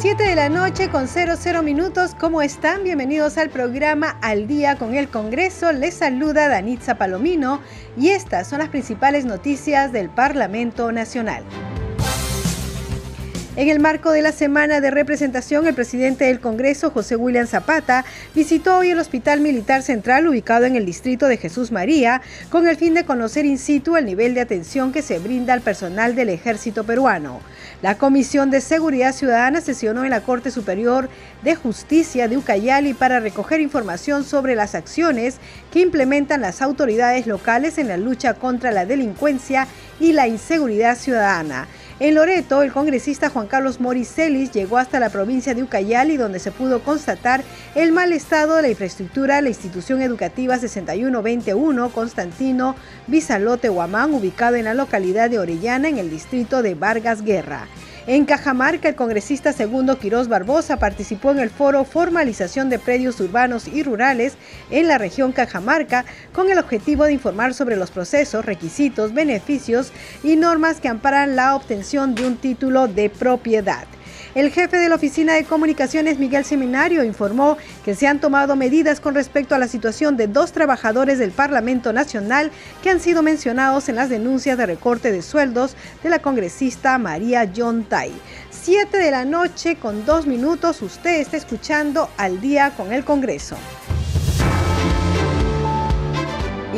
7 de la noche con 00 minutos. ¿Cómo están? Bienvenidos al programa Al Día con el Congreso. Les saluda Danitza Palomino y estas son las principales noticias del Parlamento Nacional. En el marco de la semana de representación, el presidente del Congreso, José William Zapata, visitó hoy el Hospital Militar Central ubicado en el distrito de Jesús María, con el fin de conocer in situ el nivel de atención que se brinda al personal del ejército peruano. La Comisión de Seguridad Ciudadana sesionó en la Corte Superior de Justicia de Ucayali para recoger información sobre las acciones que implementan las autoridades locales en la lucha contra la delincuencia y la inseguridad ciudadana. En Loreto, el congresista Juan Carlos Moricelis llegó hasta la provincia de Ucayali, donde se pudo constatar el mal estado de la infraestructura de la institución educativa 6121 Constantino Bizalote Huamán, ubicado en la localidad de Orellana, en el distrito de Vargas Guerra. En Cajamarca, el congresista segundo Quirós Barbosa participó en el foro Formalización de Predios Urbanos y Rurales en la región Cajamarca con el objetivo de informar sobre los procesos, requisitos, beneficios y normas que amparan la obtención de un título de propiedad. El jefe de la Oficina de Comunicaciones, Miguel Seminario, informó que se han tomado medidas con respecto a la situación de dos trabajadores del Parlamento Nacional que han sido mencionados en las denuncias de recorte de sueldos de la congresista María John Tai. Siete de la noche con dos minutos, usted está escuchando al día con el Congreso.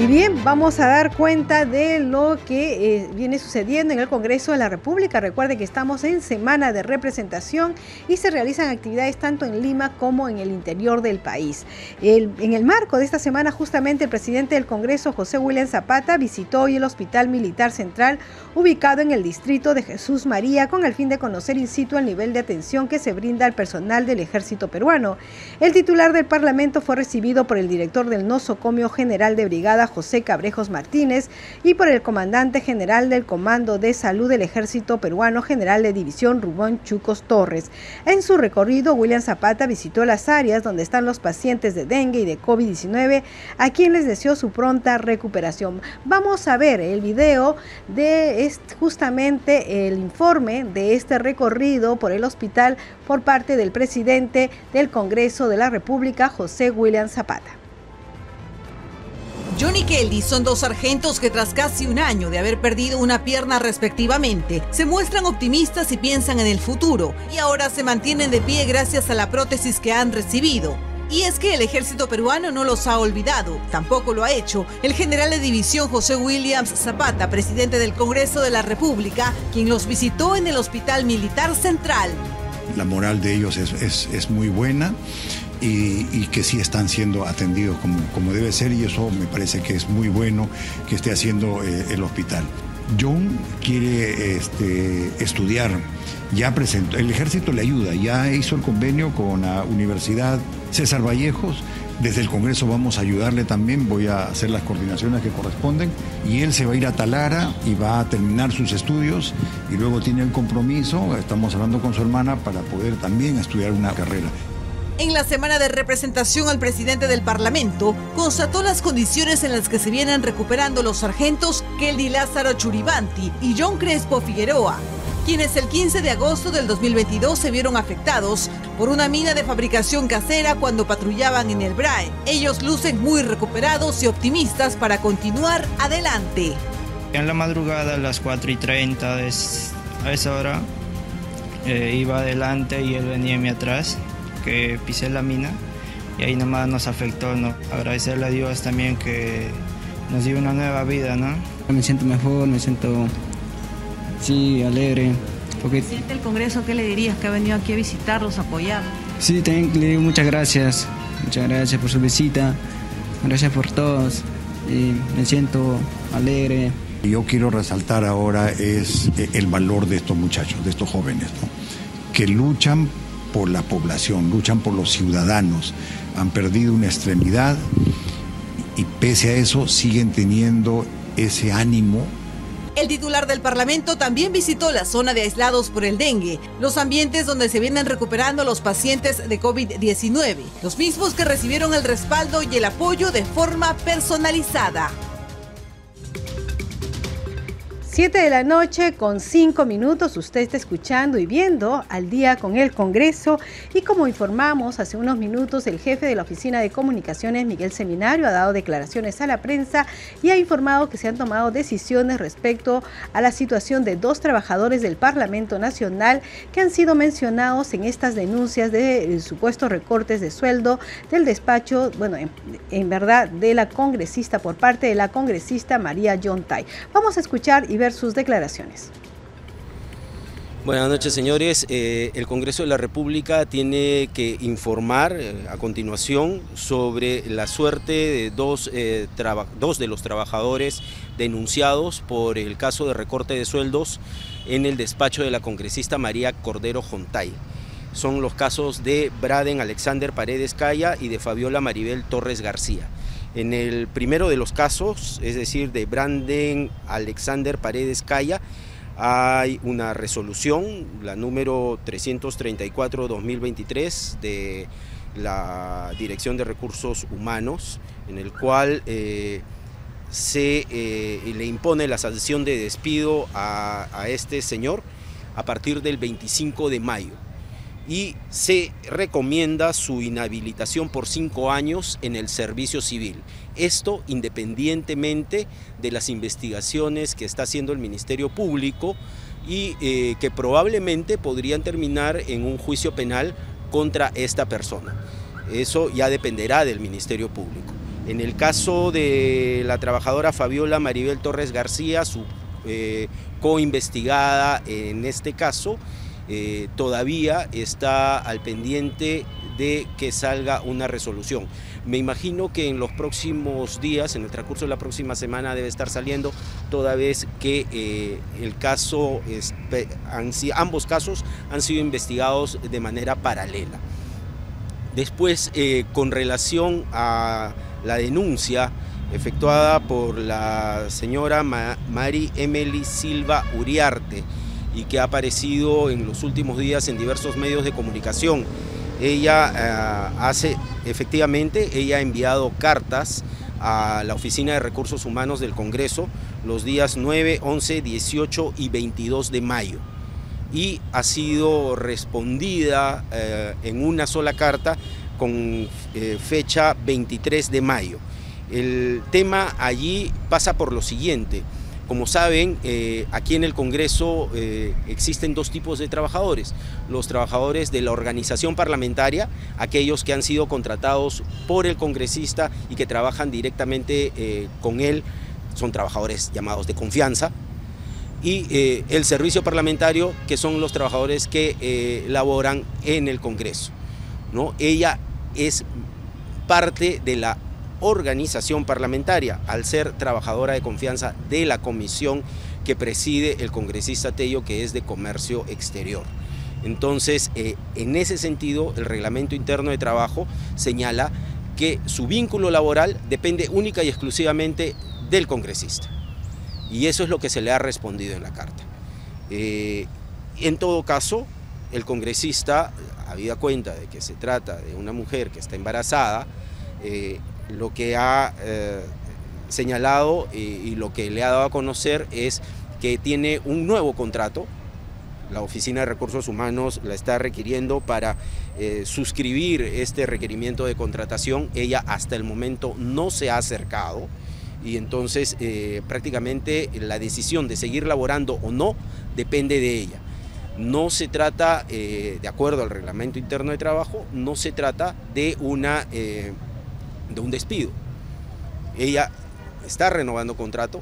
Y bien, vamos a dar cuenta de lo que eh, viene sucediendo en el Congreso de la República. Recuerde que estamos en semana de representación y se realizan actividades tanto en Lima como en el interior del país. en el marco de esta semana, justamente el presidente del Congreso, José William Zapata, visitó hoy el Hospital Militar Central ubicado en el distrito de Jesús María con el fin de conocer in situ el nivel de atención que se brinda al personal del ejército peruano. El titular del Parlamento fue recibido por el director del Nosocomio General de Brigada, José Cabrejos Martínez, y por el comandante general del Comando de Salud del Ejército Peruano, general de División Rubón Chucos Torres. En su recorrido, William Zapata visitó las áreas donde están los pacientes de dengue y de COVID-19, a quienes deseó su pronta recuperación. Vamos a ver el video de justamente el informe de este recorrido por el hospital por parte del presidente del Congreso de la República, José William Zapata. Johnny Kelly son dos sargentos que tras casi un año de haber perdido una pierna respectivamente, se muestran optimistas y piensan en el futuro, y ahora se mantienen de pie gracias a la prótesis que han recibido. Y es que el ejército peruano no los ha olvidado, tampoco lo ha hecho el general de división José Williams Zapata, presidente del Congreso de la República, quien los visitó en el Hospital Militar Central. La moral de ellos es, es muy buena y, que sí están siendo atendidos como, como, debe ser y eso me parece que es muy bueno que esté haciendo eh, el hospital. John quiere este, estudiar, ya presentó, el ejército le ayuda, ya hizo el convenio con la Universidad César Vallejos, desde el Congreso vamos a ayudarle también, voy a hacer las coordinaciones que corresponden y él se va a ir a Talara y va a terminar sus estudios y luego tiene el compromiso, estamos hablando con su hermana para poder también estudiar una carrera. En la semana de representación al presidente del Parlamento, constató las condiciones en las que se vienen recuperando los sargentos Kelly Lázaro Churibanti y John Crespo Figueroa, quienes el 15 de agosto del 2022 se vieron afectados por una mina de fabricación casera cuando patrullaban en el BRAE. Ellos lucen muy recuperados y optimistas para continuar adelante. En la madrugada a las 4 y 30 a esa hora eh, iba adelante y él venía en mi atrás que pisé la mina y ahí nomás nos afectó, ¿no? Agradecerle a Dios también que nos dio una nueva vida, ¿no? Me siento mejor, me siento, sí, alegre. Porque... ¿Siente el Congreso? ¿Qué le dirías que ha venido aquí a visitarlos, a apoyar? Sí, también le digo muchas gracias, muchas gracias por su visita, gracias por todos y me siento alegre. Yo quiero resaltar ahora es el valor de estos muchachos, de estos jóvenes, ¿no? que luchan por la población, luchan por los ciudadanos. Han perdido una extremidad y pese a eso siguen teniendo ese ánimo el titular del Parlamento también visitó la zona de aislados por el dengue, los ambientes donde se vienen recuperando los pacientes de COVID-19, los mismos que recibieron el respaldo y el apoyo de forma personalizada. 7 de la noche con 5 minutos usted está escuchando y viendo al día con el Congreso y como informamos hace unos minutos el jefe de la Oficina de Comunicaciones Miguel Seminario ha dado declaraciones a la prensa y ha informado que se han tomado decisiones respecto a la situación de dos trabajadores del Parlamento Nacional que han sido mencionados en estas denuncias de eh, supuestos recortes de sueldo del despacho, bueno, en, verdad de la congresista por parte de la congresista María Yontay. Vamos a escuchar y ver sus declaraciones. Buenas noches, señores. Eh, el Congreso de la República tiene que informar eh, a continuación sobre la suerte de dos, eh, dos, de los trabajadores denunciados por el caso de recorte de sueldos en el despacho de la congresista María Cordero Jontay. Son los casos de Braden Alexander Paredes Calla y de Fabiola Maribel Torres García. En el primero de los casos, es decir, de Branden Alexander Paredes Calla, hay una resolución, la número 334-2023 de la Dirección de Recursos Humanos, en el cual eh, se eh, le impone la sanción de despido a, a este señor a partir del 25 de mayo y se recomienda su inhabilitación por cinco años en el servicio civil. Esto independientemente de las investigaciones que está haciendo el Ministerio Público y eh, que probablemente podrían terminar en un juicio penal contra esta persona. Eso ya dependerá del Ministerio Público. En el caso de la trabajadora Fabiola Maribel Torres García, su eh, coinvestigada en este caso, eh, todavía está al pendiente de que salga una resolución. Me imagino que en los próximos días, en el transcurso de la próxima semana, debe estar saliendo, toda vez que eh, el caso, ambos casos han sido investigados de manera paralela. Después, eh, con relación a la denuncia efectuada por la señora Mari Emily Silva Uriarte, y que ha aparecido en los últimos días en diversos medios de comunicación. Ella eh, hace, efectivamente, ella ha enviado cartas a la Oficina de Recursos Humanos del Congreso los días 9, 11, 18 y 22 de mayo y ha sido respondida eh, en una sola carta con eh, fecha 23 de mayo. El tema allí pasa por lo siguiente. Como saben, eh, aquí en el Congreso eh, existen dos tipos de trabajadores. Los trabajadores de la organización parlamentaria, aquellos que han sido contratados por el congresista y que trabajan directamente eh, con él, son trabajadores llamados de confianza. Y el servicio parlamentario, que son los trabajadores que laboran en el Congreso. ¿no? Ella es parte de la organización parlamentaria, al ser trabajadora de confianza de la comisión que preside el congresista Tello, que es de comercio exterior. Entonces, eh, en ese sentido, el reglamento interno de trabajo señala que su vínculo laboral depende única y exclusivamente del congresista. Y eso es lo que se le ha respondido en la carta. Eh, en todo caso, el congresista, habida cuenta de que se trata de una mujer que está embarazada, eh, lo que ha eh, señalado y, lo que le ha dado a conocer es que tiene un nuevo contrato. La Oficina de Recursos Humanos la está requiriendo para eh, suscribir este requerimiento de contratación. Ella hasta el momento no se ha acercado y entonces eh, prácticamente la decisión de seguir laborando o no depende de ella. No se trata, de acuerdo al reglamento interno de trabajo, no se trata de una de un despido. Ella está renovando contrato,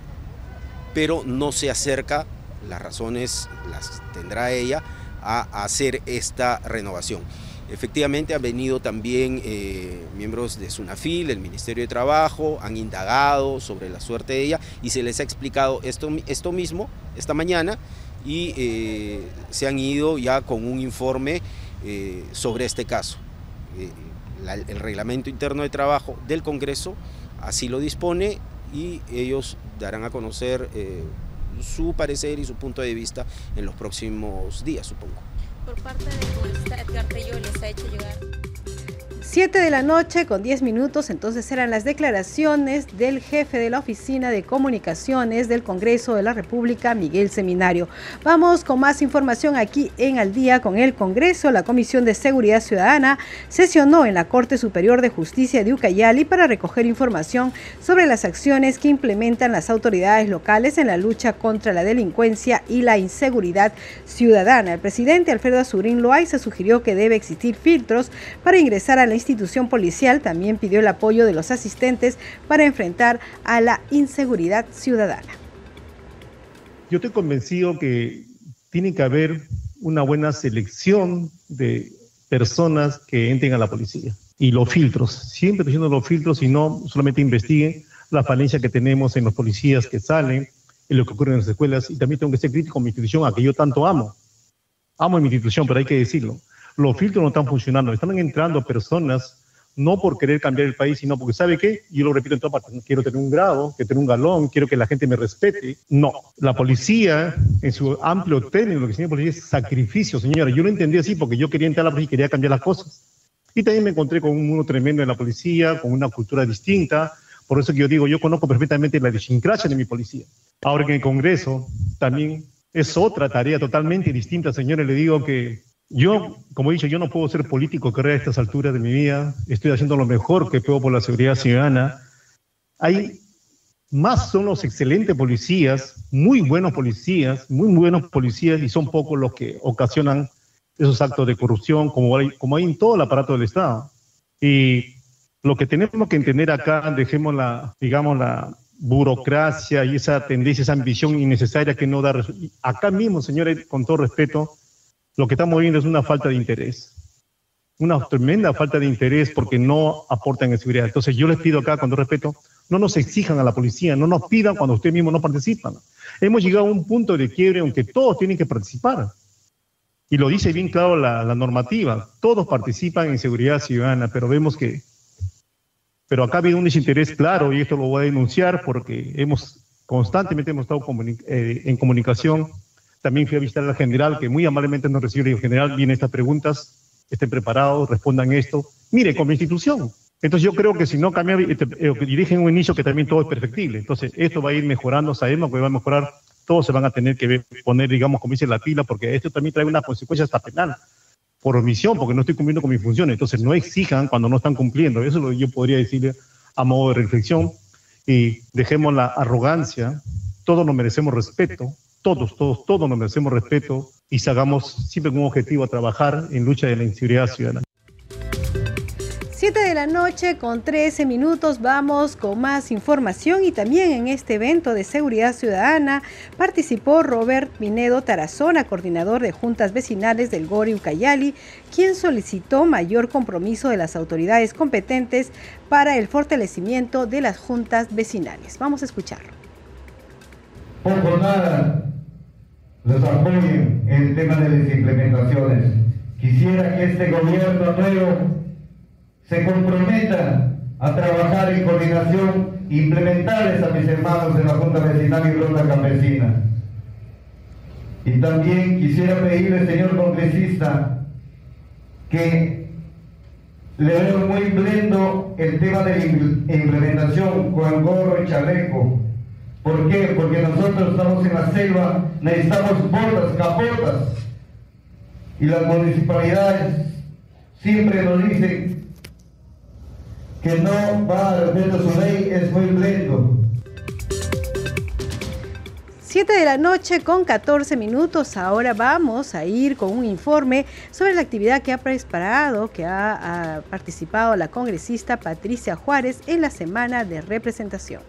pero no se acerca, las razones las tendrá ella, a hacer esta renovación. Efectivamente han venido también eh, miembros de SUNAFIL, del Ministerio de Trabajo, han indagado sobre la suerte de ella y se les ha explicado esto, esto mismo esta mañana y eh, se han ido ya con un informe eh, sobre este caso. Eh, el reglamento interno de trabajo del Congreso así lo dispone y ellos darán a conocer su parecer y su punto de vista en los próximos días, supongo. Por parte del Edgar Tello les ha hecho llegar 7 de la noche con 10 minutos, entonces eran las declaraciones del jefe de la Oficina de Comunicaciones del Congreso de la República, Miguel Seminario. Vamos con más información aquí en Al día con el Congreso. La Comisión de Seguridad Ciudadana sesionó en la Corte Superior de Justicia de Ucayali para recoger información sobre las acciones que implementan las autoridades locales en la lucha contra la delincuencia y la inseguridad ciudadana. El presidente Alfredo Azurín Loaiza sugirió que debe existir filtros para ingresar a la institución policial también pidió el apoyo de los asistentes para enfrentar a la inseguridad ciudadana. Yo estoy convencido que tiene que haber una buena selección de personas que entren a la policía y los filtros, siempre diciendo los filtros y no solamente investiguen la falencia que tenemos en los policías que salen, en lo que ocurre en las escuelas y también tengo que ser crítico con mi institución, a que yo tanto amo. Amo mi institución, pero hay que decirlo los filtros no están funcionando. Están entrando personas no por querer cambiar el país, sino porque, ¿sabe qué? Yo lo repito en todas partes, quiero tener un grado, quiero tener un galón, quiero que la gente me respete. No, la policía, en su amplio término, lo que significa policía es sacrificio, señora. Yo lo entendí así porque yo quería entrar a la policía y quería cambiar las cosas. Y también me encontré con un mundo tremendo en la policía, con una cultura distinta. Por eso que yo digo, yo conozco perfectamente la idiosincrasia de mi policía. Ahora que en el Congreso también es otra tarea totalmente distinta, señores. Le digo que yo, como he dicho, yo no puedo ser político que a estas alturas de mi vida. Estoy haciendo lo mejor que puedo por la seguridad ciudadana. Hay más son los excelentes policías, muy buenos policías, muy buenos policías, y son pocos los que ocasionan esos actos de corrupción, como hay, como hay en todo el aparato del Estado. Y lo que tenemos que entender acá, dejemos la, digamos, la burocracia y esa tendencia, esa ambición innecesaria que no da. Acá mismo, señores, con todo respeto, lo que estamos viendo es una falta de interés. Una tremenda falta de interés porque no aportan en seguridad. Entonces yo les pido acá, con todo respeto, no nos exijan a la policía, no nos pidan cuando ustedes mismos no participan. Hemos llegado a un punto de quiebre aunque todos tienen que participar. Y lo dice bien claro la, la normativa. Todos participan en seguridad ciudadana, pero vemos que... Pero acá habido un desinterés claro y esto lo voy a denunciar porque hemos constantemente hemos estado eh, en comunicación también fui a visitar al general, que muy amablemente nos recibió. el general, vienen estas preguntas, estén preparados, respondan esto. Mire, como institución. Entonces yo creo que si no cambia, este, eh, dirigen un inicio que también todo es perfectible. Entonces esto va a ir mejorando, sabemos que va a mejorar, todos se van a tener que poner, digamos, como dice la pila, porque esto también trae una consecuencia hasta penal por omisión, porque no estoy cumpliendo con mis funciones. Entonces no exijan cuando no están cumpliendo. Eso es lo que yo podría decirle a modo de reflexión. Y dejemos la arrogancia, todos nos merecemos respeto, todos, todos, todos nos merecemos respeto y hagamos siempre con un objetivo a trabajar en lucha de la inseguridad ciudadana. 7 de la noche con 13 minutos vamos con más información y también en este evento de seguridad ciudadana participó Robert Minedo Tarazona, coordinador de juntas vecinales del Gori Ucayali, quien solicitó mayor compromiso de las autoridades competentes para el fortalecimiento de las juntas vecinales. Vamos a escucharlo. Por nada los apoyen en el tema de las implementaciones. Quisiera que este gobierno nuevo se comprometa a trabajar en coordinación e implementar a mis hermanos de la Junta Vecinal y Ronda Campesina. Y también quisiera pedirle, señor congresista, que le veo muy blendo el tema de la implementación con gorro y chaleco ¿Por qué? Porque nosotros estamos en la selva, necesitamos botas, capotas. Y las municipalidades siempre nos dicen que no va a respeto su ley, es muy lento. 7 de la noche con 14 minutos. Ahora vamos a ir con un informe sobre la actividad que ha preparado, que ha, ha participado la congresista Patricia Juárez en la semana de representación.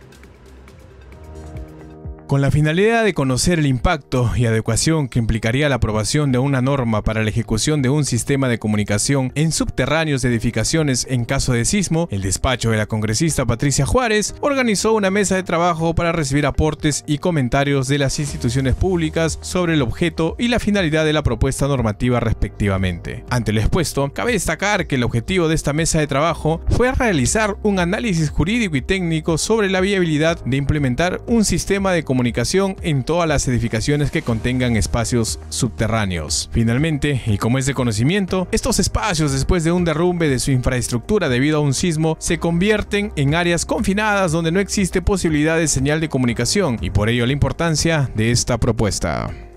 Con la finalidad de conocer el impacto y adecuación que implicaría la aprobación de una norma para la ejecución de un sistema de comunicación en subterráneos de edificaciones en caso de sismo, el despacho de la congresista Patricia Juárez organizó una mesa de trabajo para recibir aportes y comentarios de las instituciones públicas sobre el objeto y la finalidad de la propuesta normativa respectivamente. Ante lo expuesto, cabe destacar que el objetivo de esta mesa de trabajo fue realizar un análisis jurídico y técnico sobre la viabilidad de implementar un sistema de comunicación comunicación en todas las edificaciones que contengan espacios subterráneos. Finalmente, y como es de conocimiento, estos espacios después de un derrumbe de su infraestructura debido a un sismo se convierten en áreas confinadas donde no existe posibilidad de señal de comunicación y por ello la importancia de esta propuesta.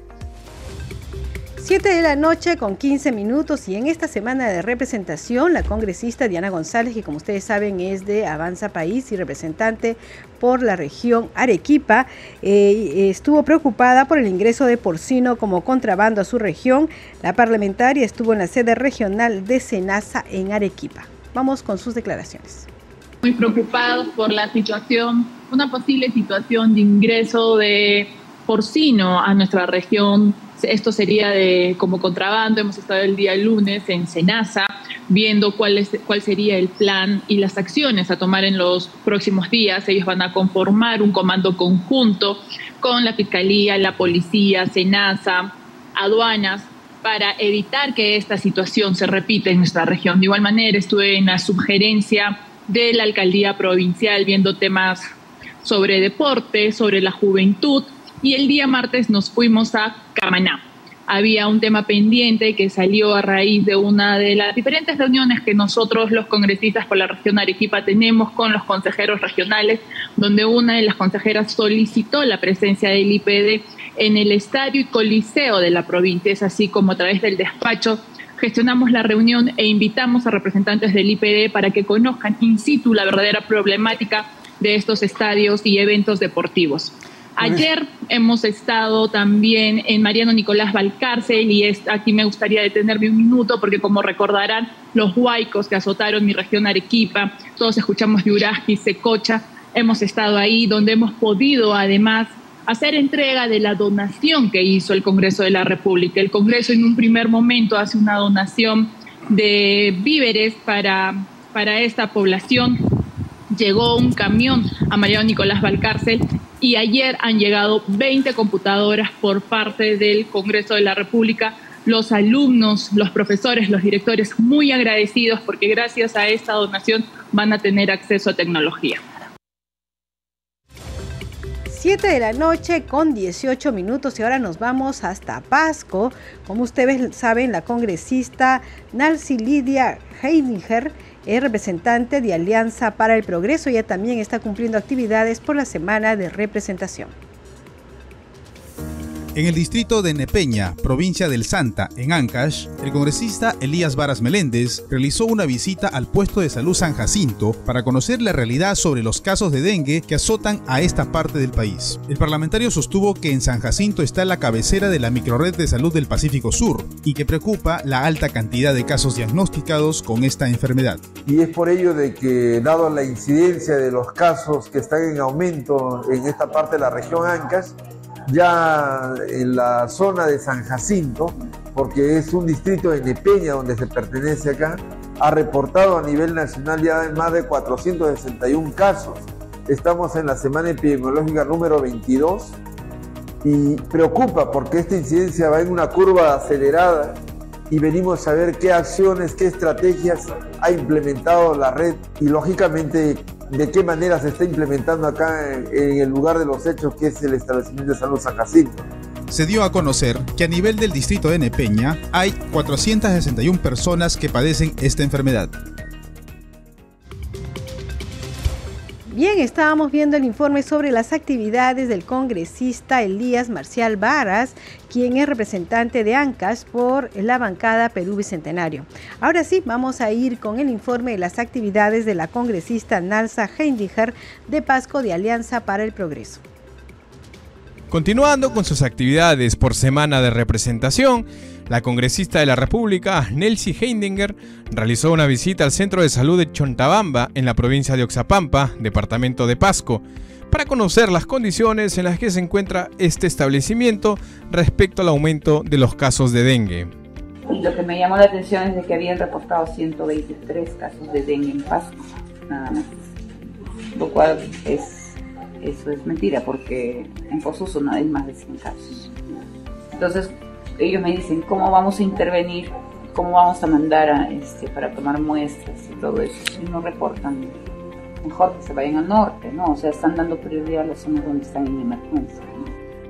7 de la noche con 15 minutos y en esta semana de representación la congresista Diana González, que como ustedes saben es de Avanza País y representante por la región Arequipa, eh, estuvo preocupada por el ingreso de porcino como contrabando a su región. La parlamentaria estuvo en la sede regional de Senasa en Arequipa. Vamos con sus declaraciones. Muy preocupados por la situación, una posible situación de ingreso de porcino a nuestra región esto sería de, como contrabando. Hemos estado el día lunes en Senasa viendo cuál, es, cuál sería el plan y las acciones a tomar en los próximos días. Ellos van a conformar un comando conjunto con la Fiscalía, la Policía, Senasa, aduanas, para evitar que esta situación se repita en nuestra región. De igual manera, estuve en la sugerencia de la alcaldía provincial viendo temas sobre deporte, sobre la juventud, y el día martes nos fuimos a Camaná. Había un tema pendiente que salió a raíz de una de las diferentes reuniones que nosotros los congresistas por la región Arequipa tenemos con los consejeros regionales, donde una de las consejeras solicitó la presencia del IPD en el estadio y coliseo de la provincia, es así como a través del despacho gestionamos la reunión e invitamos a representantes del IPD para que conozcan in situ la verdadera problemática de estos estadios y eventos deportivos. Ayer hemos estado también en Mariano Nicolás Valcárcel y aquí me gustaría detenerme un minuto porque como recordarán los huaicos que azotaron mi región Arequipa, todos escuchamos y Secocha, hemos estado ahí donde hemos podido además hacer entrega de la donación que hizo el Congreso de la República. El Congreso en un primer momento hace una donación de víveres para, para esta población. Llegó un camión a Mariano Nicolás Valcárcel y ayer han llegado 20 computadoras por parte del Congreso de la República. Los alumnos, los profesores, los directores muy agradecidos porque gracias a esta donación van a tener acceso a tecnología. 7 de la noche con 18 minutos y ahora nos vamos hasta Pasco. Como ustedes saben, la congresista Nancy Lidia Heininger es representante de Alianza para el Progreso. Ella también está cumpliendo actividades por la semana de representación. En el distrito de Nepeña, provincia del Santa, en Ancash, el congresista Elías Varas Meléndez realizó una visita al puesto de salud San Jacinto para conocer la realidad sobre los casos de dengue que azotan a esta parte del país. El parlamentario sostuvo que en San Jacinto está la cabecera de la microred de salud del Pacífico Sur y que preocupa la alta cantidad de casos diagnosticados con esta enfermedad. Y es por ello de que, dado la incidencia de los casos que están en aumento en esta parte de la región Ancash, ya en la zona de San Jacinto, porque es un distrito de Nepeña donde se pertenece acá, ha reportado a nivel nacional ya más de 461 casos. Estamos en la semana epidemiológica número 22 y preocupa porque esta incidencia va en una curva acelerada y venimos a ver qué acciones, qué estrategias ha implementado la red y lógicamente de qué manera se está implementando acá en, el lugar de los hechos que es el establecimiento de salud San Jacinto. Se dio a conocer que a nivel del distrito de Nepeña hay 461 personas que padecen esta enfermedad. Bien, estábamos viendo el informe sobre las actividades del congresista Elías Marcial Varas, quien es representante de ANCAS por la bancada Perú Bicentenario. Ahora sí, vamos a ir con el informe de las actividades de la congresista Nalsa Heindiger de Pasco de Alianza para el Progreso. Continuando con sus actividades por semana de representación, la congresista de la República, Nelsie Heindinger, realizó una visita al Centro de Salud de Chontabamba, en la provincia de Oxapampa, departamento de Pasco, para conocer las condiciones en las que se encuentra este establecimiento respecto al aumento de los casos de dengue. Y lo que me llamó la atención es de que habían reportado 123 casos de dengue en Pasco, nada más. Lo cual es, eso es mentira, porque en Posuso no hay más de 100 casos. Entonces, ellos me dicen, ¿cómo vamos a intervenir? ¿Cómo vamos a mandar a, este, para tomar muestras y todo eso? Si no reportan, mejor que se vayan al norte, ¿no? O sea, están dando prioridad a las zonas donde están en emergencia.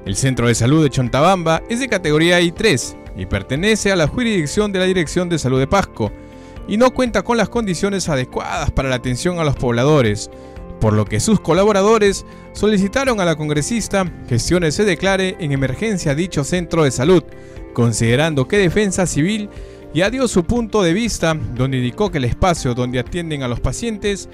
El Centro de Salud de Chontabamba es de categoría I3 y pertenece a la jurisdicción de la Dirección de Salud de Pasco y no cuenta con las condiciones adecuadas para la atención a los pobladores, por lo que sus colaboradores solicitaron a la congresista que se declare en emergencia dicho centro de salud, considerando que Defensa Civil ya dio su punto de vista, donde indicó que el espacio donde atienden a los pacientes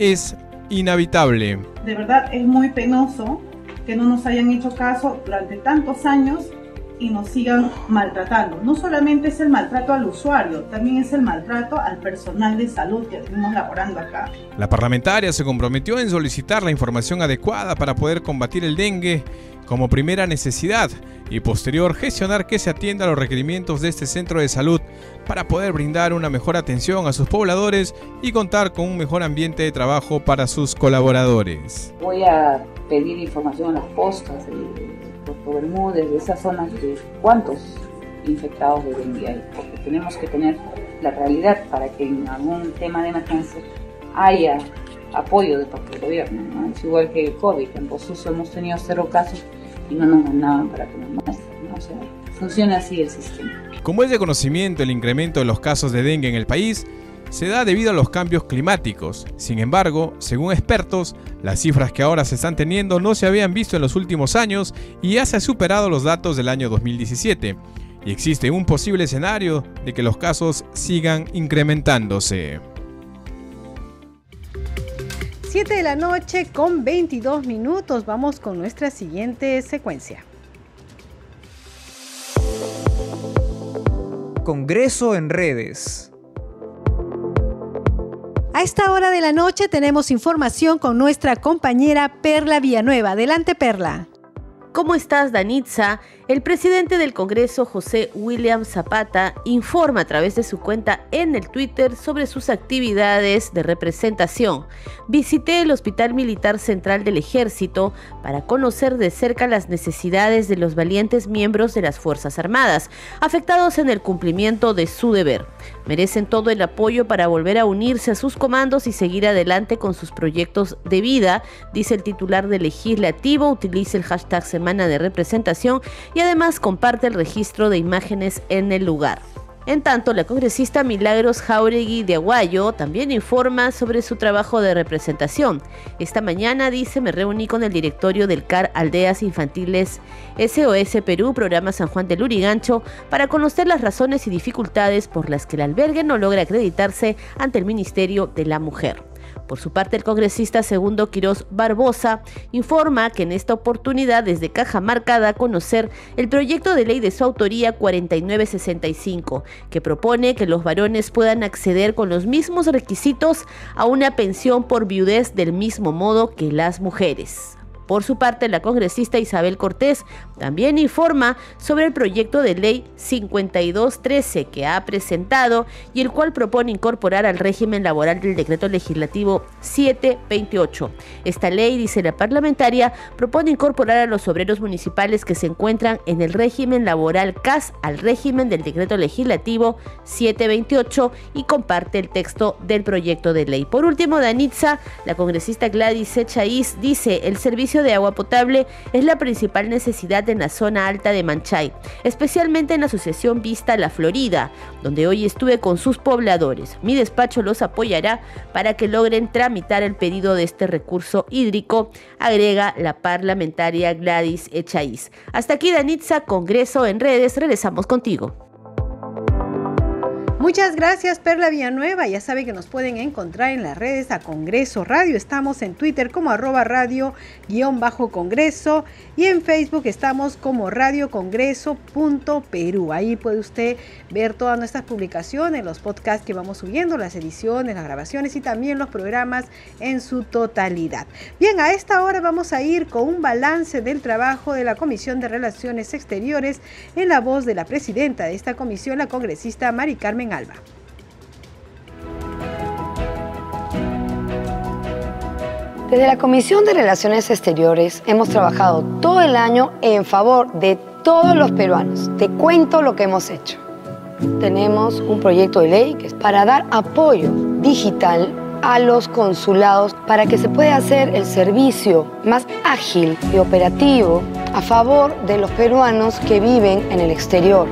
es inhabitable. De verdad es muy penoso que no nos hayan hecho caso durante tantos años y nos sigan maltratando. No solamente es el maltrato al usuario, también es el maltrato al personal de salud que tenemos laborando acá. La parlamentaria se comprometió en solicitar la información adecuada para poder combatir el dengue como primera necesidad y posterior gestionar que se atienda a los requerimientos de este centro de salud para poder brindar una mejor atención a sus pobladores y contar con un mejor ambiente de trabajo para sus colaboradores. Voy a pedir información a las postas de Bermúdez, de esas zonas de cuántos infectados de dengue hay, porque tenemos que tener la realidad para que en algún tema de emergencia haya apoyo de parte del gobierno. Es igual que el COVID, en Posuso hemos tenido cero casos y no nos mandaban para que nos muestren. O sea, funciona así el sistema. Como es de conocimiento el incremento de los casos de dengue en el país, se da debido a los cambios climáticos. Sin embargo, según expertos, las cifras que ahora se están teniendo no se habían visto en los últimos años y ya se han superado los datos del año 2017. Y existe un posible escenario de que los casos sigan incrementándose. 7 de la noche con 22 minutos. Vamos con nuestra siguiente secuencia. Congreso en redes. A esta hora de la noche tenemos información con nuestra compañera Perla Villanueva. Adelante, Perla. ¿Cómo estás, Danitza? El presidente del Congreso, José William Zapata, informa a través de su cuenta en el Twitter sobre sus actividades de representación. Visité el Hospital Militar Central del Ejército para conocer de cerca las necesidades de los valientes miembros de las Fuerzas Armadas, afectados en el cumplimiento de su deber. Merecen todo el apoyo para volver a unirse a sus comandos y seguir adelante con sus proyectos de vida, dice el titular del legislativo. Utiliza el hashtag Semana de Representación y además comparte el registro de imágenes en el lugar. En tanto, la congresista Milagros Jauregui de Aguayo también informa sobre su trabajo de representación. Esta mañana dice, me reuní con el directorio del CAR Aldeas Infantiles SOS Perú, programa San Juan de Lurigancho, para conocer las razones y dificultades por las que el albergue no logra acreditarse ante el Ministerio de la Mujer. Por su parte, el congresista segundo Quirós Barbosa informa que en esta oportunidad desde Cajamarca da a conocer el proyecto de ley de su autoría 4965, que propone que los varones puedan acceder con los mismos requisitos a una pensión por viudez del mismo modo que las mujeres. Por su parte, la congresista Isabel Cortés también informa sobre el proyecto de ley 5213 que ha presentado y el cual propone incorporar al régimen laboral del decreto legislativo 728. Esta ley, dice la parlamentaria, propone incorporar a los obreros municipales que se encuentran en el régimen laboral CAS al régimen del decreto legislativo 728 y comparte el texto del proyecto de ley. Por último, Danitza, la congresista Gladys Echaíz, dice el servicio de agua potable es la principal necesidad en la zona alta de Manchay, especialmente en la Asociación Vista La Florida, donde hoy estuve con sus pobladores. Mi despacho los apoyará para que logren tramitar el pedido de este recurso hídrico, agrega la parlamentaria Gladys Echaíz. Hasta aquí, Danitza, Congreso en redes. Regresamos contigo. Muchas gracias Perla Villanueva. Ya sabe que nos pueden encontrar en las redes a Congreso Radio. Estamos en Twitter como arroba radio guion bajo Congreso y en Facebook estamos como Radio. Ahí puede usted ver todas nuestras publicaciones, los podcasts que vamos subiendo, las ediciones, las grabaciones y también los programas en su totalidad. Bien, a esta hora vamos a ir con un balance del trabajo de la Comisión de Relaciones Exteriores en la voz de la presidenta de esta comisión, la congresista Mari Carmen Desde la Comisión de Relaciones Exteriores hemos trabajado todo el año en favor de todos los peruanos. Te cuento lo que hemos hecho. Tenemos un proyecto de ley que es para dar apoyo digital a los consulados para que se pueda hacer el servicio más ágil y operativo a favor de los peruanos que viven en el exterior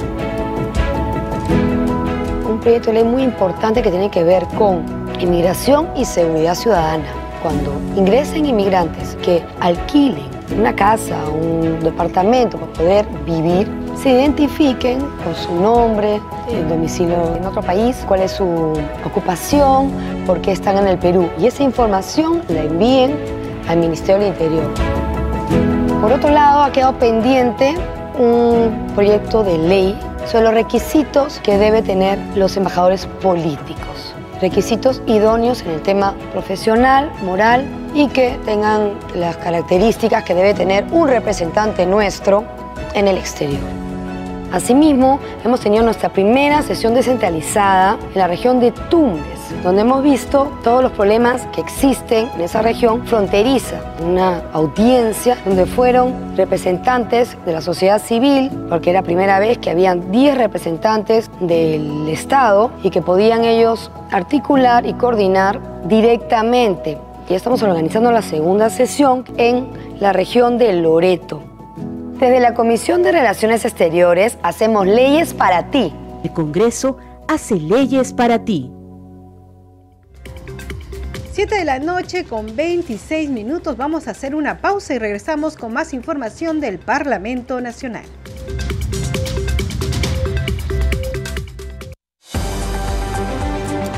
proyecto de ley muy importante que tiene que ver con inmigración y seguridad ciudadana. Cuando ingresen inmigrantes que alquilen una casa, un departamento para poder vivir, se identifiquen con su nombre, el domicilio en otro país, cuál es su ocupación, por qué están en el Perú. Y esa información la envíen al Ministerio del Interior. Por otro lado, ha quedado pendiente un proyecto de ley sobre los requisitos que debe tener los embajadores políticos. Requisitos idóneos en el tema profesional, moral y que tengan las características que debe tener un representante nuestro en el exterior. Asimismo, hemos tenido nuestra primera sesión descentralizada en la región de Tumbes, donde hemos visto todos los problemas que existen en esa región fronteriza. Una audiencia donde fueron representantes de la sociedad civil, porque era la primera vez que habían 10 representantes del Estado y que podían ellos articular y coordinar directamente. Ya estamos organizando la segunda sesión en la región de Loreto. Desde la Comisión de Relaciones Exteriores hacemos leyes para ti. El Congreso hace leyes para ti. 7 de la noche con 26 minutos. Vamos a hacer una pausa y regresamos con más información del Parlamento Nacional.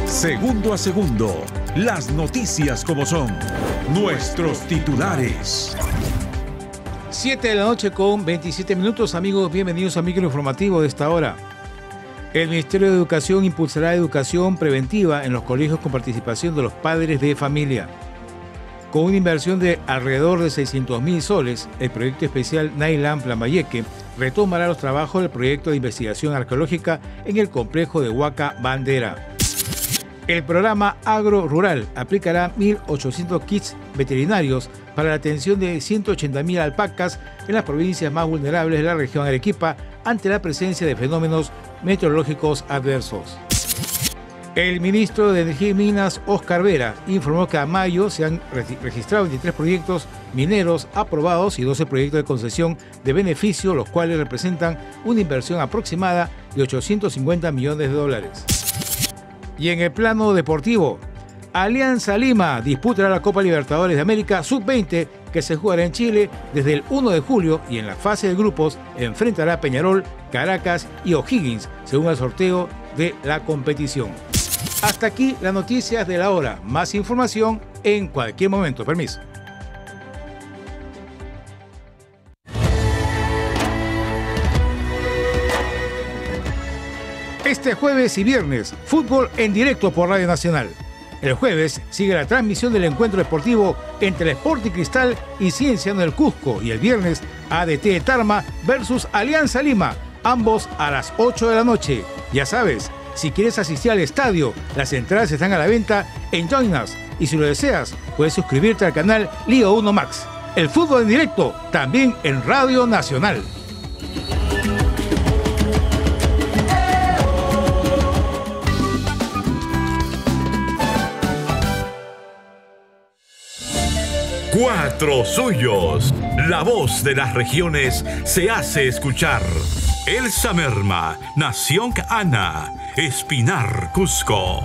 Segundo a segundo, las noticias como son, nuestros titulares. 7 de la noche con 27 minutos, amigos, bienvenidos a Micro Informativo de esta hora. El Ministerio de Educación impulsará educación preventiva en los colegios con participación de los padres de familia. Con una inversión de alrededor de 600 mil soles, el proyecto especial Nailam Plamayeque retomará los trabajos del proyecto de investigación arqueológica en el complejo de Huaca Bandera. El programa Agro Rural aplicará 1.800 kits veterinarios para la atención de 180.000 alpacas en las provincias más vulnerables de la región Arequipa ante la presencia de fenómenos meteorológicos adversos. El ministro de Energía y Minas, Oscar Vera, informó que a mayo se han registrado 23 proyectos mineros aprobados y 12 proyectos de concesión de beneficio, los cuales representan una inversión aproximada de 850 millones de dólares. Y en el plano deportivo, Alianza Lima disputará la Copa Libertadores de América Sub-20 que se jugará en Chile desde el 1 de julio y en la fase de grupos enfrentará a Peñarol, Caracas y O'Higgins según el sorteo de la competición. Hasta aquí las noticias de la hora. Más información en cualquier momento. Permiso. Este jueves y viernes, fútbol en directo por Radio Nacional. El jueves sigue la transmisión del encuentro deportivo entre el Sport y Cristal y Cienciano del Cusco y el viernes ADT de Tarma versus Alianza Lima, ambos a las 8 de la noche. Ya sabes, si quieres asistir al estadio, las entradas están a la venta en Join y si lo deseas, puedes suscribirte al canal Lío 1 Max. El fútbol en directo, también en Radio Nacional. Cuatro suyos. La voz de las regiones se hace escuchar. Elsa Merma, Nación Ana, Espinar, Cusco.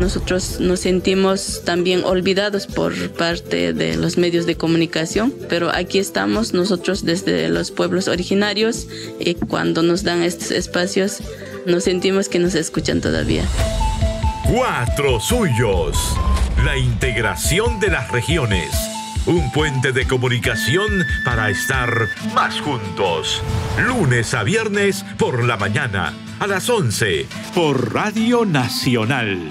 Nosotros nos sentimos también olvidados por parte de los medios de comunicación, pero aquí estamos nosotros desde los pueblos originarios y cuando nos dan estos espacios nos sentimos que nos escuchan todavía. Cuatro suyos. La integración de las regiones. Un puente de comunicación para estar más juntos. Lunes a viernes por la mañana a las 11 por Radio Nacional.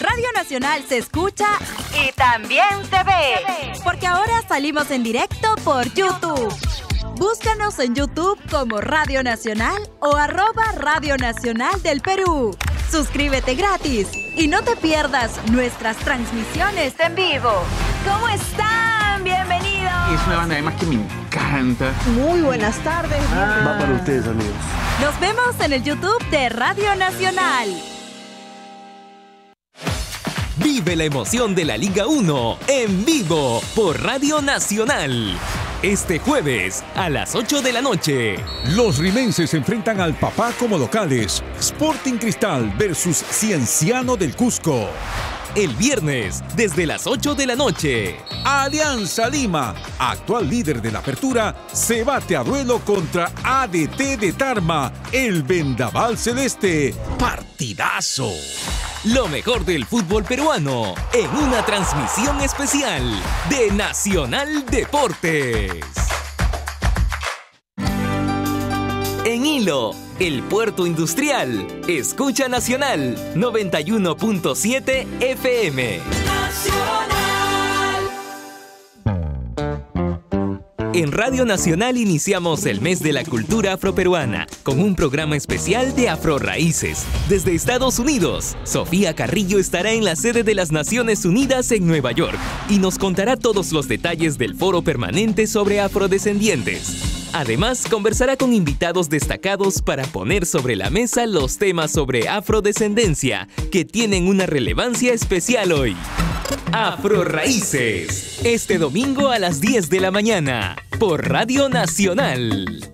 Radio Nacional se escucha y también se ve. Porque ahora salimos en directo por YouTube. Búscanos en YouTube como Radio Nacional o arroba Radio Nacional del Perú. Suscríbete gratis y no te pierdas nuestras transmisiones en vivo. ¿Cómo están? Bienvenidos. Es una banda además que me encanta. Muy buenas tardes. Va para ustedes, amigos. Nos vemos en el YouTube de Radio Nacional. Vive la emoción de la Liga 1 en vivo por Radio Nacional. Este jueves a las 8 de la noche. Los rimenses se enfrentan al papá como locales. Sporting Cristal versus Cienciano del Cusco. El viernes desde las 8 de la noche. Alianza Lima, actual líder de la apertura, se bate a duelo contra ADT de Tarma, el Vendaval Celeste. Partidazo. Lo mejor del fútbol peruano en una transmisión especial de Nacional Deportes. En Hilo, el puerto industrial. Escucha Nacional 91.7 FM. En Radio Nacional iniciamos el mes de la cultura afroperuana con un programa especial de Afro Raíces. Desde Estados Unidos, Sofía Carrillo estará en la sede de las Naciones Unidas en Nueva York y nos contará todos los detalles del foro permanente sobre afrodescendientes. Además, conversará con invitados destacados para poner sobre la mesa los temas sobre afrodescendencia que tienen una relevancia especial hoy. Afro Raíces, este domingo a las 10 de la mañana, por Radio Nacional.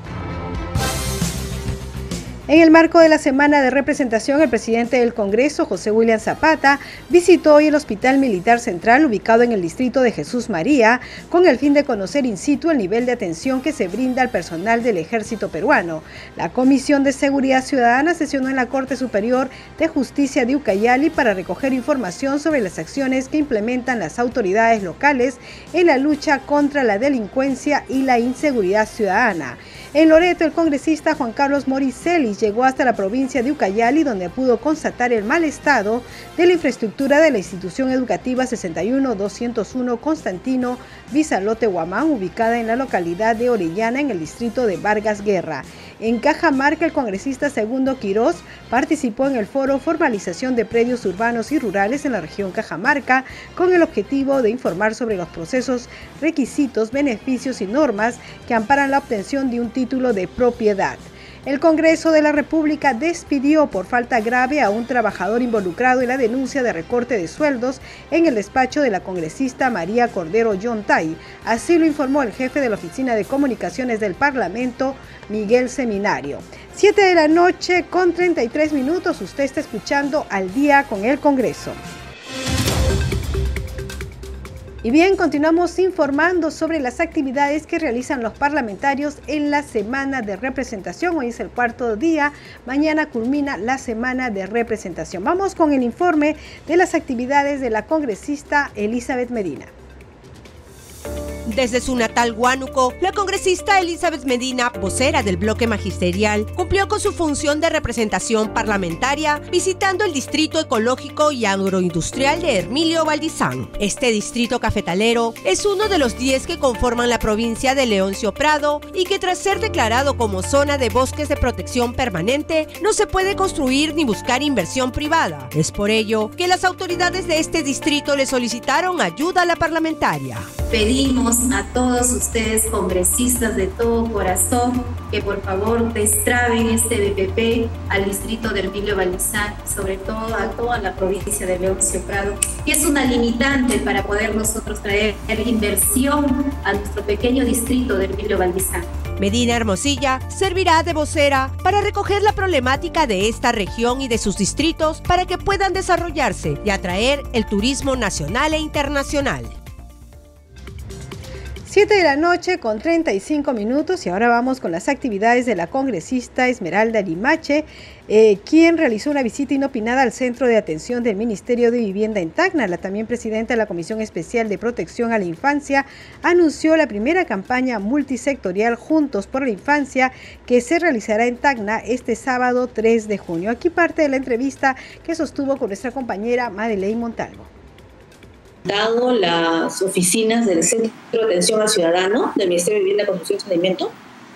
En el marco de la semana de representación, el presidente del Congreso, José William Zapata, visitó hoy el Hospital Militar Central ubicado en el distrito de Jesús María, con el fin de conocer in situ el nivel de atención que se brinda al personal del ejército peruano. La Comisión de Seguridad Ciudadana sesionó en la Corte Superior de Justicia de Ucayali para recoger información sobre las acciones que implementan las autoridades locales en la lucha contra la delincuencia y la inseguridad ciudadana. En Loreto, el congresista Juan Carlos Moricelis llegó hasta la provincia de Ucayali, donde pudo constatar el mal estado de la infraestructura de la institución educativa 61201 Constantino Vizalote Guamán, ubicada en la localidad de Orellana, en el distrito de Vargas Guerra. En Cajamarca, el congresista Segundo Quirós participó en el foro Formalización de Predios Urbanos y Rurales en la región Cajamarca, con el objetivo de informar sobre los procesos, requisitos, beneficios y normas que amparan la obtención de un título de propiedad. El Congreso de la República despidió por falta grave a un trabajador involucrado en la denuncia de recorte de sueldos en el despacho de la congresista María Cordero Yontay. Así lo informó el jefe de la Oficina de Comunicaciones del Parlamento, Miguel Seminario. Siete de la noche con 33 minutos, usted está escuchando al día con el Congreso. Y bien, continuamos informando sobre las actividades que realizan los parlamentarios en la semana de representación. Hoy es el cuarto día, mañana culmina la semana de representación. Vamos con el informe de las actividades de la congresista Elizabeth Medina. Desde su natal Huánuco, la congresista Elizabeth Medina, vocera del bloque magisterial, cumplió con su función de representación parlamentaria visitando el distrito ecológico y agroindustrial de Hermilio Valdizán. Este distrito cafetalero es uno de los 10 que conforman la provincia de Leoncio Prado y que tras ser declarado como zona de bosques de protección permanente, no se puede construir ni buscar inversión privada. Es por ello que las autoridades de este distrito le solicitaron ayuda a la parlamentaria. Pedimos a todos ustedes, congresistas de todo corazón, que por favor destraben este BPP al distrito de Hermilio Balizán, sobre todo a toda la provincia de Leoncio Prado, que es una limitante para poder nosotros traer inversión a nuestro pequeño distrito de Hermilio Balizán. Medina Hermosilla servirá de vocera para recoger la problemática de esta región y de sus distritos para que puedan desarrollarse y atraer el turismo nacional e internacional. 7 de la noche con 35 minutos y ahora vamos con las actividades de la congresista Esmeralda Limache, eh, quien realizó una visita inopinada al Centro de Atención del Ministerio de Vivienda en Tacna. La también presidenta de la Comisión Especial de Protección a la Infancia anunció la primera campaña multisectorial Juntos por la Infancia que se realizará en Tacna este sábado 3 de junio. Aquí parte de la entrevista que sostuvo con nuestra compañera Madeleine Montalvo dado las oficinas del Centro de Atención al Ciudadano del Ministerio de Vivienda, Construcción y Saneamiento,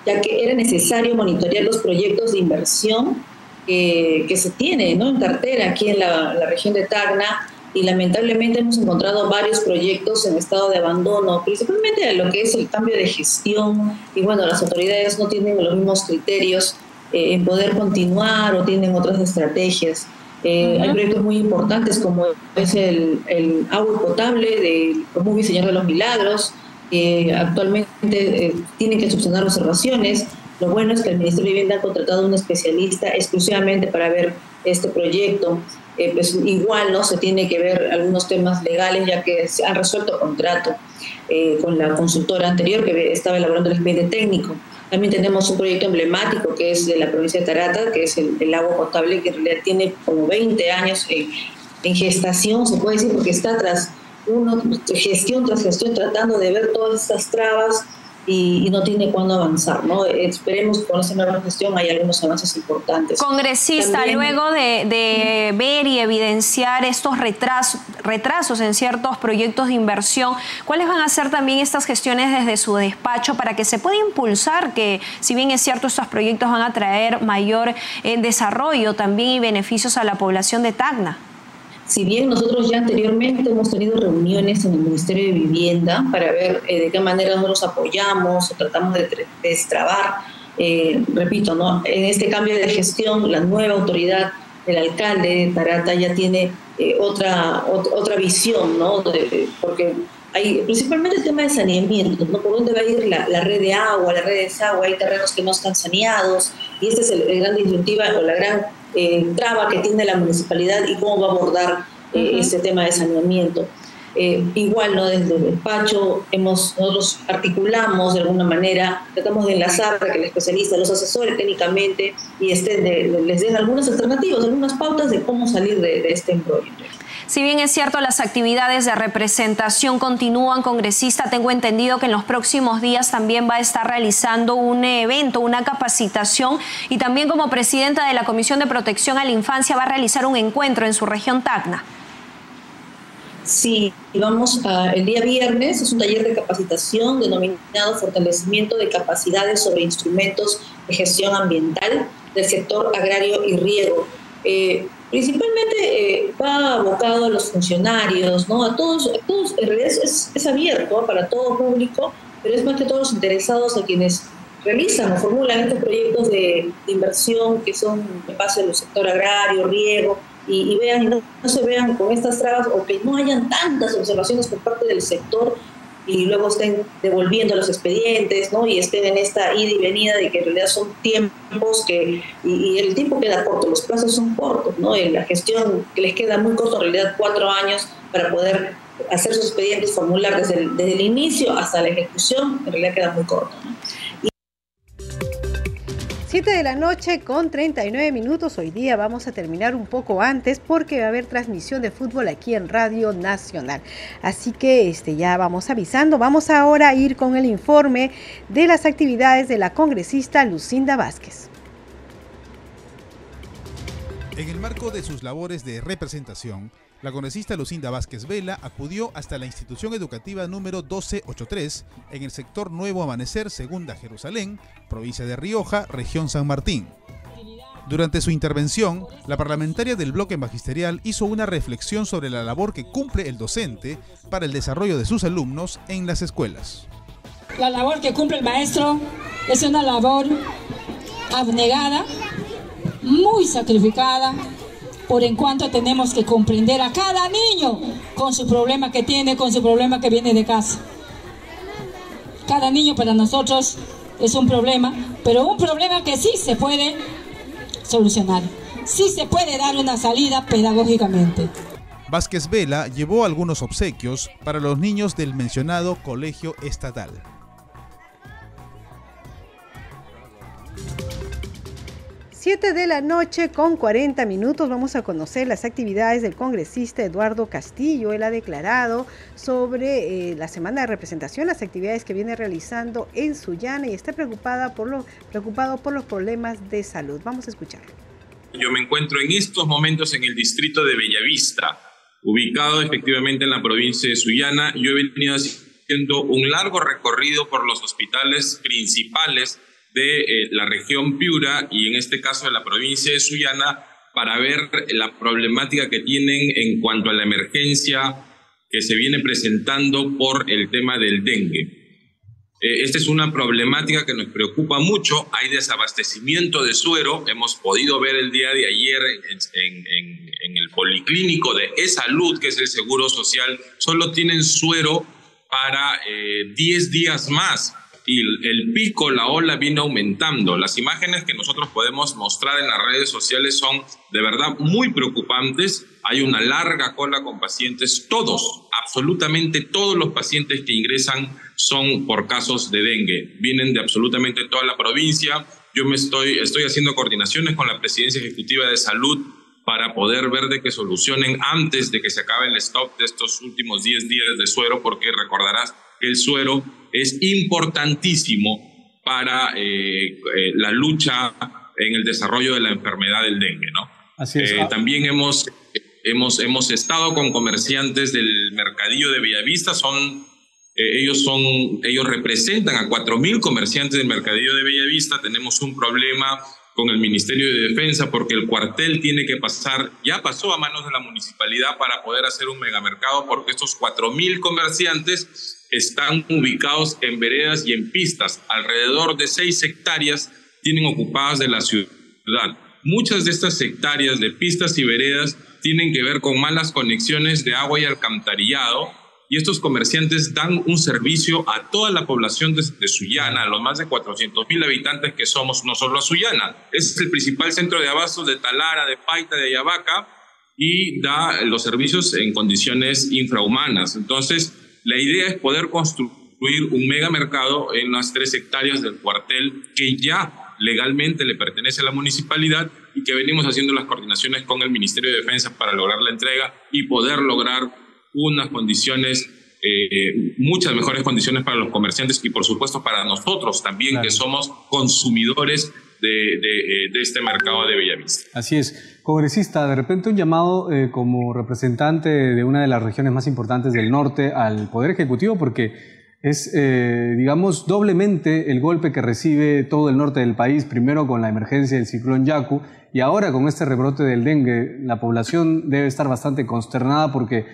ya que era necesario monitorear los proyectos de inversión que, se tiene en cartera aquí en la, región de Tacna. Y lamentablemente hemos encontrado varios proyectos en estado de abandono, principalmente lo que es el cambio de gestión. Y bueno, las autoridades no tienen los mismos criterios eh, en poder continuar o tienen otras estrategias. Eh, hay proyectos muy importantes como es el, agua potable del Común Señor de los Milagros, actualmente eh, tienen que subsanar observaciones. Lo bueno es que el Ministerio de Vivienda ha contratado a un especialista exclusivamente para ver este proyecto. Eh, pues igual no se tiene que ver algunos temas legales ya que se han resuelto contrato con la consultora anterior que estaba elaborando el expediente técnico. También tenemos un proyecto emblemático que es de la provincia de Tarata, que es el, agua potable, que en realidad tiene como 20 años en, en gestación, se puede decir, porque está tras uno, gestión tras gestión, tratando de ver todas estas trabas y, no tiene cuándo avanzar, ¿no? Esperemos que con esa nueva gestión hay algunos avances importantes. Congresista, luego de, ver y evidenciar estos retrasos, retrasos en ciertos proyectos de inversión, ¿cuáles van a ser también estas gestiones desde su despacho para que se pueda impulsar que, si bien es cierto, estos proyectos van a traer mayor eh, desarrollo también y beneficios a la población de Tacna? Si bien nosotros ya anteriormente hemos tenido reuniones en el Ministerio de Vivienda para ver eh, de qué manera nosotros apoyamos o tratamos de destrabar, eh, repito, ¿no? en este cambio de gestión, la nueva autoridad del alcalde de Tarata ya tiene eh, otra, otra visión, ¿no? porque hay principalmente el tema de saneamiento, ¿no? ¿Por dónde va a ir la, red de agua, la red de desagüe? Hay terrenos que no están saneados y esta es el, el gran disyuntiva o la gran eh, traba que tiene la municipalidad y cómo va a abordar eh, ese tema de saneamiento. Eh, igual, ¿no? Desde el despacho hemos, nosotros articulamos de alguna manera, tratamos de enlazar para que el especialista los asesore técnicamente y estén les den algunas alternativas, algunas pautas de cómo salir de, de este embrollo. Si bien es cierto, las actividades de representación continúan, congresista, tengo entendido que en los próximos días también va a estar realizando un evento, una capacitación y también como presidenta de la Comisión de Protección a la Infancia va a realizar un encuentro en su región Tacna. Sí, vamos a, el día viernes, es un taller de capacitación denominado Fortalecimiento de Capacidades sobre Instrumentos de Gestión Ambiental del Sector Agrario y Riego. Eh, principalmente eh, va abocado a los funcionarios, ¿no? A todos, a todos en realidad es, abierto para todo público, pero es más que todos interesados a quienes realizan o formulan estos proyectos de, inversión que son en base al sector agrario, riego, y, vean y no, se vean con estas trabas o que no hayan tantas observaciones por parte del sector y luego estén devolviendo los expedientes, ¿no? Y estén en esta ida y venida de que en realidad son tiempos que, y, el tiempo queda corto, los plazos son cortos, ¿no? En la gestión que les queda muy corto, en realidad cuatro años para poder hacer sus expedientes, formular desde el, desde el inicio hasta la ejecución, en realidad queda muy corto, ¿no? 7 de la noche con 39 minutos. Hoy día vamos a terminar un poco antes porque va a haber transmisión de fútbol aquí en Radio Nacional. Así que este, ya vamos avisando. Vamos ahora a ir con el informe de las actividades de la congresista Lucinda Vázquez. En el marco de sus labores de representación, la congresista Lucinda Vázquez Vela acudió hasta la institución educativa número 1283 en el sector Nuevo Amanecer, Segunda Jerusalén, provincia de Rioja, región San Martín. Durante su intervención, la parlamentaria del bloque magisterial hizo una reflexión sobre la labor que cumple el docente para el desarrollo de sus alumnos en las escuelas. La labor que cumple el maestro es una labor abnegada, muy sacrificada, por en cuanto tenemos que comprender a cada niño con su problema que tiene, con su problema que viene de casa. Cada niño para nosotros es un problema, pero un problema que sí se puede solucionar. Sí se puede dar una salida pedagógicamente. Vázquez Vela llevó algunos obsequios para los niños del mencionado colegio estatal. 7 de la noche con 40 minutos vamos a conocer las actividades del congresista Eduardo Castillo. Él ha declarado sobre eh, la semana de representación, las actividades que viene realizando en Sullana y está preocupada por lo, preocupado por los problemas de salud. Vamos a escucharlo. Yo me encuentro en estos momentos en el distrito de Bellavista, ubicado efectivamente en la provincia de Sullana. Yo he venido haciendo un largo recorrido por los hospitales principales de eh, la región Piura y en este caso de la provincia de Sullana para ver la problemática que tienen en cuanto a la emergencia que se viene presentando por el tema del dengue. Eh, esta es una problemática que nos preocupa mucho. Hay desabastecimiento de suero. Hemos podido ver el día de ayer en, en el policlínico de e-salud, que es el Seguro Social, solo tienen suero para 10 eh, días más y el pico, la ola viene aumentando. Las imágenes que nosotros podemos mostrar en las redes sociales son de verdad muy preocupantes. Hay una larga cola con pacientes, todos, absolutamente todos los pacientes que ingresan son por casos de dengue. Vienen de absolutamente toda la provincia. Yo me estoy, estoy haciendo coordinaciones con la Presidencia Ejecutiva de Salud para poder ver de que solucionen antes de que se acabe el stop de estos últimos 10 días de suero, porque recordarás que el suero es importantísimo para eh, eh, la lucha en el desarrollo de la enfermedad del dengue, ¿no? Así es. Eh, también hemos, hemos, hemos estado con comerciantes del mercadillo de Bellavista, son, ellos, son, ellos representan a 4.000 comerciantes del mercadillo de Bellavista, tenemos un problema con el Ministerio de Defensa porque el cuartel tiene que pasar, ya pasó a manos de la municipalidad para poder hacer un megamercado porque estos 4.000 comerciantes están ubicados en veredas y en pistas. Alrededor de 6 hectáreas tienen ocupadas de la ciudad. Muchas de estas hectáreas de pistas y veredas tienen que ver con malas conexiones de agua y alcantarillado y estos comerciantes dan un servicio a toda la población de, de Sullana, a los más de 400 mil habitantes que somos, no solo a Sullana. Es el principal centro de abastos de Talara, de Paita, de Ayabaca y da los servicios en condiciones infrahumanas. Entonces, la idea es poder construir un megamercado en las tres hectáreas del cuartel que ya legalmente le pertenece a la municipalidad y que venimos haciendo las coordinaciones con el Ministerio de Defensa para lograr la entrega y poder lograr unas condiciones, eh, muchas mejores condiciones para los comerciantes y por supuesto para nosotros también que somos consumidores eh, de, este mercado de Bellavista. Así es. Congresista, de repente un llamado eh, como representante de una de las regiones más importantes del norte al Poder Ejecutivo porque es, eh, digamos, doblemente el golpe que recibe todo el norte del país, primero con la emergencia del ciclón Yaku y ahora con este rebrote del dengue. La población debe estar bastante consternada porque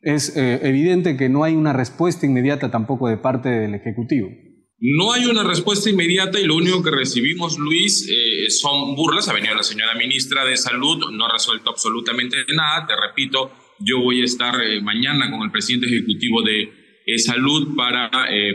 es eh, evidente que no hay una respuesta inmediata tampoco de parte del Ejecutivo. No hay una respuesta inmediata y lo único que recibimos, Luis, eh, son burlas. Ha venido la señora ministra de Salud, no ha resuelto absolutamente nada. Te repito, yo voy a estar eh, mañana con el presidente ejecutivo de Salud para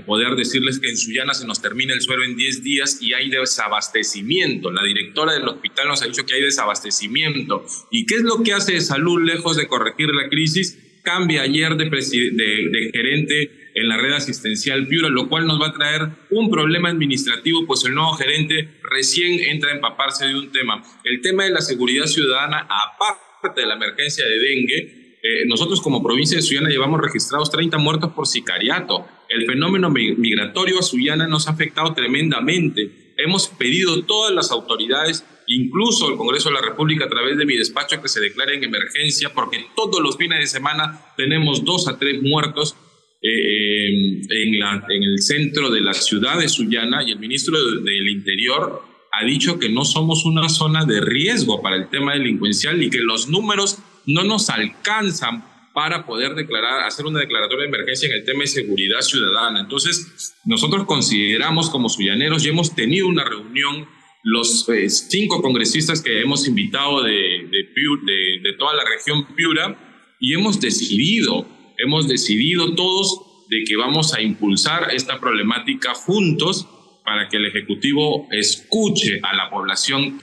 poder decirles que en Sullana se nos termina el suero en 10 días y hay desabastecimiento. La directora del hospital nos ha dicho que hay desabastecimiento. ¿Y qué es lo que hace Salud lejos de corregir la crisis? cambia ayer de, de, gerente en la red asistencial Piura, lo cual nos va a traer un problema administrativo, pues el nuevo gerente recién entra a empaparse de un tema. El tema de la seguridad ciudadana, aparte de la emergencia de dengue, eh, nosotros como provincia de Sullana llevamos registrados 30 muertos por sicariato. El fenómeno migratorio a Sullana nos ha afectado tremendamente. Hemos pedido todas las autoridades incluso el Congreso de la República a través de mi despacho que se declare en emergencia, porque todos los fines de semana tenemos dos a tres muertos eh, en, la, en, el centro de la ciudad de Sullana y el ministro del Interior ha dicho que no somos una zona de riesgo para el tema delincuencial y que los números no nos alcanzan para poder declarar, hacer una declaratoria de emergencia en el tema de seguridad ciudadana. Entonces, nosotros consideramos como suyaneros y hemos tenido una reunión los eh, cinco congresistas que hemos invitado de, de, de, toda la región Piura y hemos decidido, hemos decidido todos de que vamos a impulsar esta problemática juntos para que el Ejecutivo escuche a la población.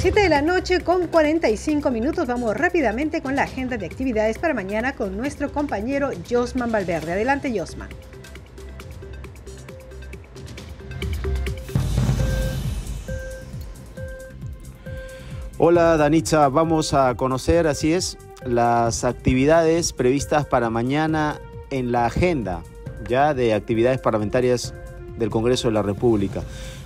Siete de la noche con 45 minutos. Vamos rápidamente con la agenda de actividades para mañana con nuestro compañero Josman Valverde. Adelante, Josman. Hola Danitza, vamos a conocer, así es, las actividades previstas para mañana en la agenda ya de actividades parlamentarias del Congreso de la República.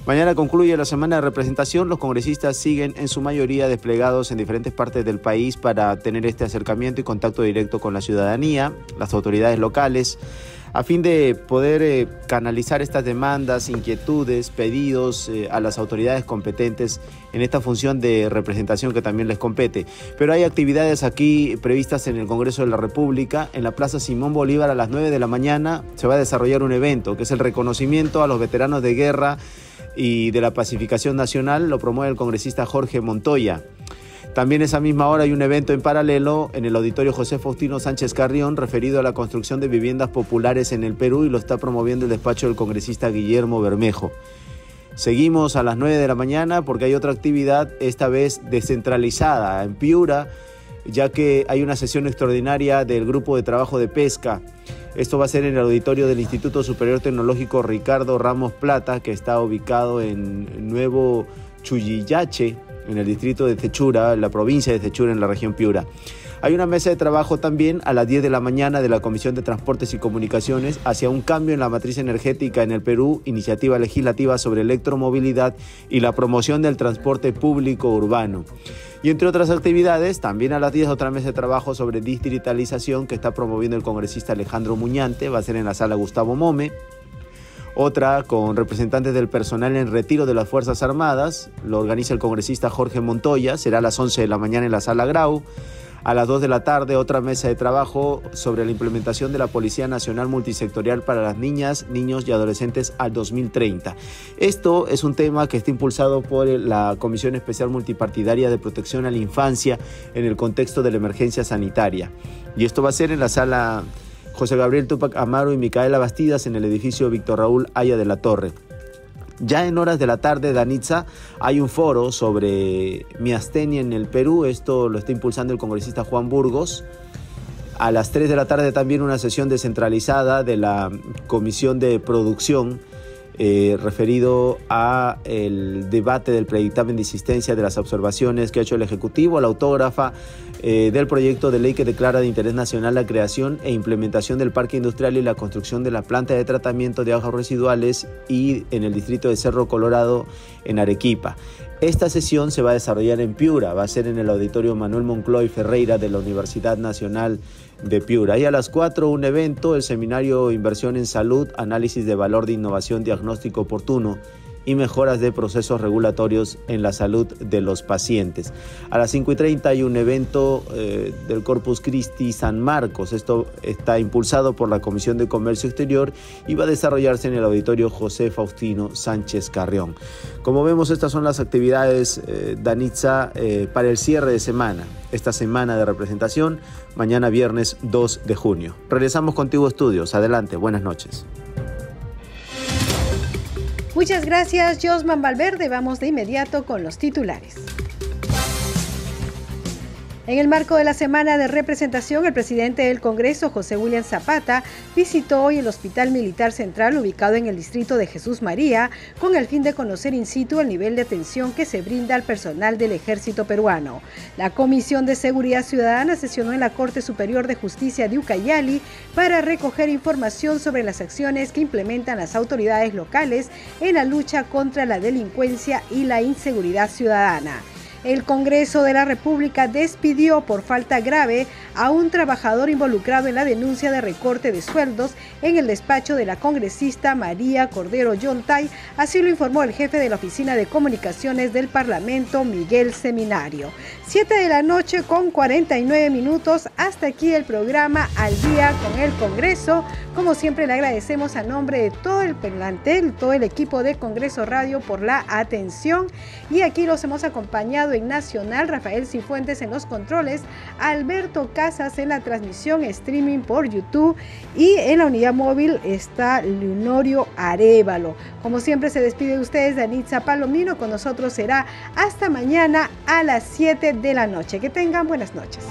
Mañana concluye la semana de representación. Los congresistas siguen en su mayoría desplegados en diferentes partes del país para tener este acercamiento y contacto directo con la ciudadanía, las autoridades locales a fin de poder eh, canalizar estas demandas, inquietudes, pedidos eh, a las autoridades competentes en esta función de representación que también les compete. Pero hay actividades aquí previstas en el Congreso de la República. En la Plaza Simón Bolívar a las 9 de la mañana se va a desarrollar un evento que es el reconocimiento a los veteranos de guerra y de la pacificación nacional. Lo promueve el congresista Jorge Montoya. También esa misma hora hay un evento en paralelo en el auditorio José Faustino Sánchez Carrión referido a la construcción de viviendas populares en el Perú y lo está promoviendo el despacho del congresista Guillermo Bermejo. Seguimos a las 9 de la mañana porque hay otra actividad, esta vez descentralizada en Piura, ya que hay una sesión extraordinaria del grupo de trabajo de pesca. Esto va a ser en el auditorio del Instituto Superior Tecnológico Ricardo Ramos Plata, que está ubicado en Nuevo Chuyillache, en el distrito de Techura, en la provincia de Techura, en la región Piura. Hay una mesa de trabajo también a las 10 de la mañana de la Comisión de Transportes y Comunicaciones hacia un cambio en la matriz energética en el Perú, iniciativa legislativa sobre electromovilidad y la promoción del transporte público urbano. Y entre otras actividades, también a las 10 otra mesa de trabajo sobre digitalización que está promoviendo el congresista Alejandro Muñante, va a ser en la sala Gustavo Mome otra con representantes del personal en retiro de las Fuerzas Armadas, lo organiza el congresista Jorge Montoya, será a las 11 de la mañana en la sala Grau. A las 2 de la tarde, otra mesa de trabajo sobre la implementación de la Policía Nacional Multisectorial para las niñas, niños y adolescentes al 2030. Esto es un tema que está impulsado por la Comisión Especial Multipartidaria de Protección a la Infancia en el contexto de la emergencia sanitaria. Y esto va a ser en la sala José Gabriel Tupac Amaro y Micaela Bastidas en el edificio Víctor Raúl Aya de la Torre. Ya en horas de la tarde, Danitza, hay un foro sobre miastenia en el Perú. Esto lo está impulsando el congresista Juan Burgos. A las 3 de la tarde también una sesión descentralizada de la Comisión de Producción eh, referido a el debate del predictamen de insistencia de las observaciones que ha hecho el Ejecutivo, la autógrafa eh, del proyecto de ley que declara de interés nacional la creación e implementación del parque industrial y la construcción de la planta de tratamiento de aguas residuales y en el distrito de Cerro Colorado en Arequipa. Esta sesión se va a desarrollar en Piura, va a ser en el auditorio Manuel Moncloy Ferreira de la Universidad Nacional de Piura. Y a las 4 un evento, el seminario Inversión en Salud, Análisis de Valor de Innovación Diagnóstico Oportuno y mejoras de procesos regulatorios en la salud de los pacientes. A las 5 y 30 hay un evento eh, del Corpus Christi San Marcos. Esto está impulsado por la Comisión de Comercio Exterior y va a desarrollarse en el auditorio José Faustino Sánchez Carrión. Como vemos, estas son las actividades, eh, Danitza, eh, para el cierre de semana, esta semana de representación, mañana viernes 2 de junio. Regresamos contigo, estudios. Adelante, buenas noches. Muchas gracias, Josman Valverde. Vamos de inmediato con los titulares. En el marco de la semana de representación, el presidente del Congreso, José William Zapata, visitó hoy el Hospital Militar Central ubicado en el distrito de Jesús María, con el fin de conocer in situ el nivel de atención que se brinda al personal del ejército peruano. La Comisión de Seguridad Ciudadana sesionó en la Corte Superior de Justicia de Ucayali para recoger información sobre las acciones que implementan las autoridades locales en la lucha contra la delincuencia y la inseguridad ciudadana. El Congreso de la República despidió por falta grave a un trabajador involucrado en la denuncia de recorte de sueldos en el despacho de la congresista María Cordero Yontay, así lo informó el jefe de la Oficina de Comunicaciones del Parlamento, Miguel Seminario. Siete de la noche con 49 minutos, hasta aquí el programa Al Día con el Congreso. Como siempre le agradecemos a nombre de todo el plantel, todo el equipo de Congreso Radio por la atención y aquí los hemos acompañado Nacional, Rafael Cifuentes en los controles, Alberto Casas en la transmisión streaming por YouTube y en la unidad móvil está Leonorio Arevalo. Como siempre se despide de ustedes Danitza Palomino, con nosotros será hasta mañana a las 7 de la noche. Que tengan buenas noches.